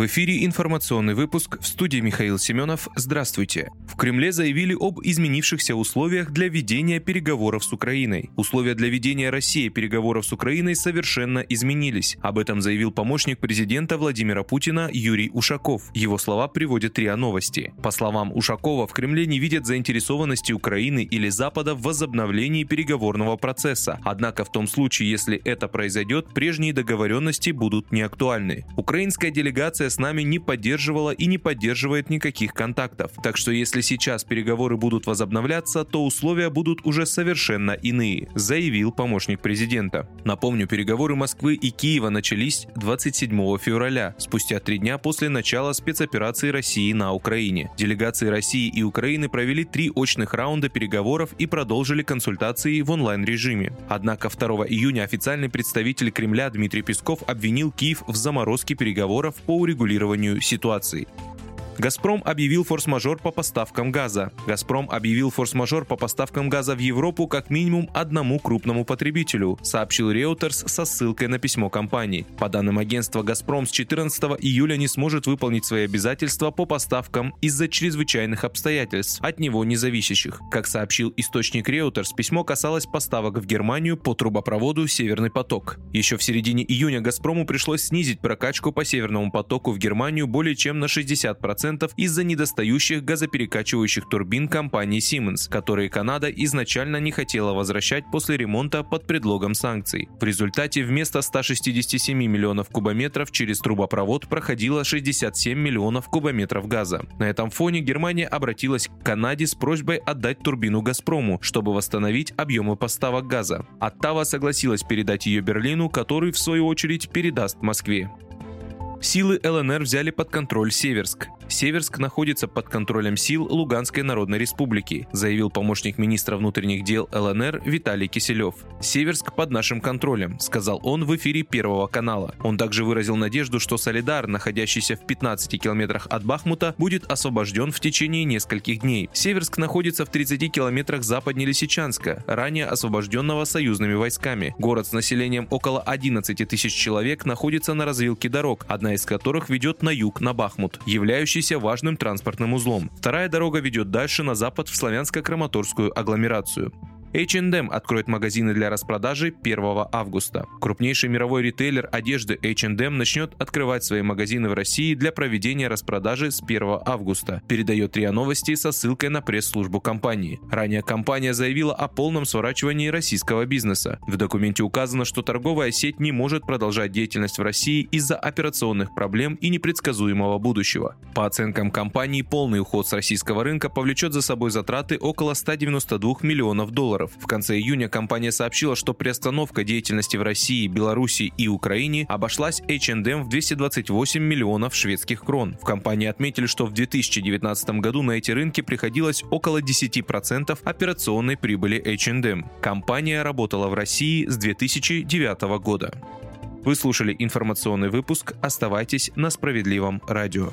В эфире информационный выпуск в студии Михаил Семенов. Здравствуйте. В Кремле заявили об изменившихся условиях для ведения переговоров с Украиной. Условия для ведения России переговоров с Украиной совершенно изменились. Об этом заявил помощник президента Владимира Путина Юрий Ушаков. Его слова приводят РИА Новости. По словам Ушакова, в Кремле не видят заинтересованности Украины или Запада в возобновлении переговорного процесса. Однако в том случае, если это произойдет, прежние договоренности будут неактуальны. Украинская делегация с нами не поддерживала и не поддерживает никаких контактов. Так что если сейчас переговоры будут возобновляться, то условия будут уже совершенно иные, заявил помощник президента. Напомню, переговоры Москвы и Киева начались 27 февраля, спустя три дня после начала спецоперации России на Украине. Делегации России и Украины провели три очных раунда переговоров и продолжили консультации в онлайн-режиме. Однако 2 июня официальный представитель Кремля Дмитрий Песков обвинил Киев в заморозке переговоров по урегулированию ситуации. «Газпром» объявил форс-мажор по поставкам газа. «Газпром» объявил форс-мажор по поставкам газа в Европу как минимум одному крупному потребителю, сообщил Reuters со ссылкой на письмо компании. По данным агентства, «Газпром» с 14 июля не сможет выполнить свои обязательства по поставкам из-за чрезвычайных обстоятельств, от него независящих. Как сообщил источник Reuters, письмо касалось поставок в Германию по трубопроводу «Северный поток». Еще в середине июня «Газпрому» пришлось снизить прокачку по «Северному потоку» в Германию более чем на 60% 10% из-за недостающих газоперекачивающих турбин компании Siemens, которые Канада изначально не хотела возвращать после ремонта под предлогом санкций. В результате вместо 167 миллионов кубометров через трубопровод проходило 67 миллионов кубометров газа. На этом фоне Германия обратилась к Канаде с просьбой отдать турбину «Газпрому», чтобы восстановить объемы поставок газа. Оттава согласилась передать ее Берлину, который, в свою очередь, передаст Москве. Силы ЛНР взяли под контроль Северск. Северск находится под контролем сил Луганской Народной Республики, заявил помощник министра внутренних дел ЛНР Виталий Киселев. Северск под нашим контролем, сказал он в эфире Первого канала. Он также выразил надежду, что Солидар, находящийся в 15 километрах от Бахмута, будет освобожден в течение нескольких дней. Северск находится в 30 километрах западнее Лисичанска, ранее освобожденного союзными войсками. Город с населением около 11 тысяч человек находится на развилке дорог, одна из которых ведет на юг на Бахмут, являющийся являющийся важным транспортным узлом. Вторая дорога ведет дальше на запад в Славянско-Краматорскую агломерацию. H&M откроет магазины для распродажи 1 августа. Крупнейший мировой ритейлер одежды H&M начнет открывать свои магазины в России для проведения распродажи с 1 августа, передает РИА Новости со ссылкой на пресс-службу компании. Ранее компания заявила о полном сворачивании российского бизнеса. В документе указано, что торговая сеть не может продолжать деятельность в России из-за операционных проблем и непредсказуемого будущего. По оценкам компании, полный уход с российского рынка повлечет за собой затраты около 192 миллионов долларов долларов. В конце июня компания сообщила, что приостановка деятельности в России, Беларуси и Украине обошлась H&M в 228 миллионов шведских крон. В компании отметили, что в 2019 году на эти рынки приходилось около 10% операционной прибыли H&M. Компания работала в России с 2009 года. Вы слушали информационный выпуск. Оставайтесь на справедливом радио.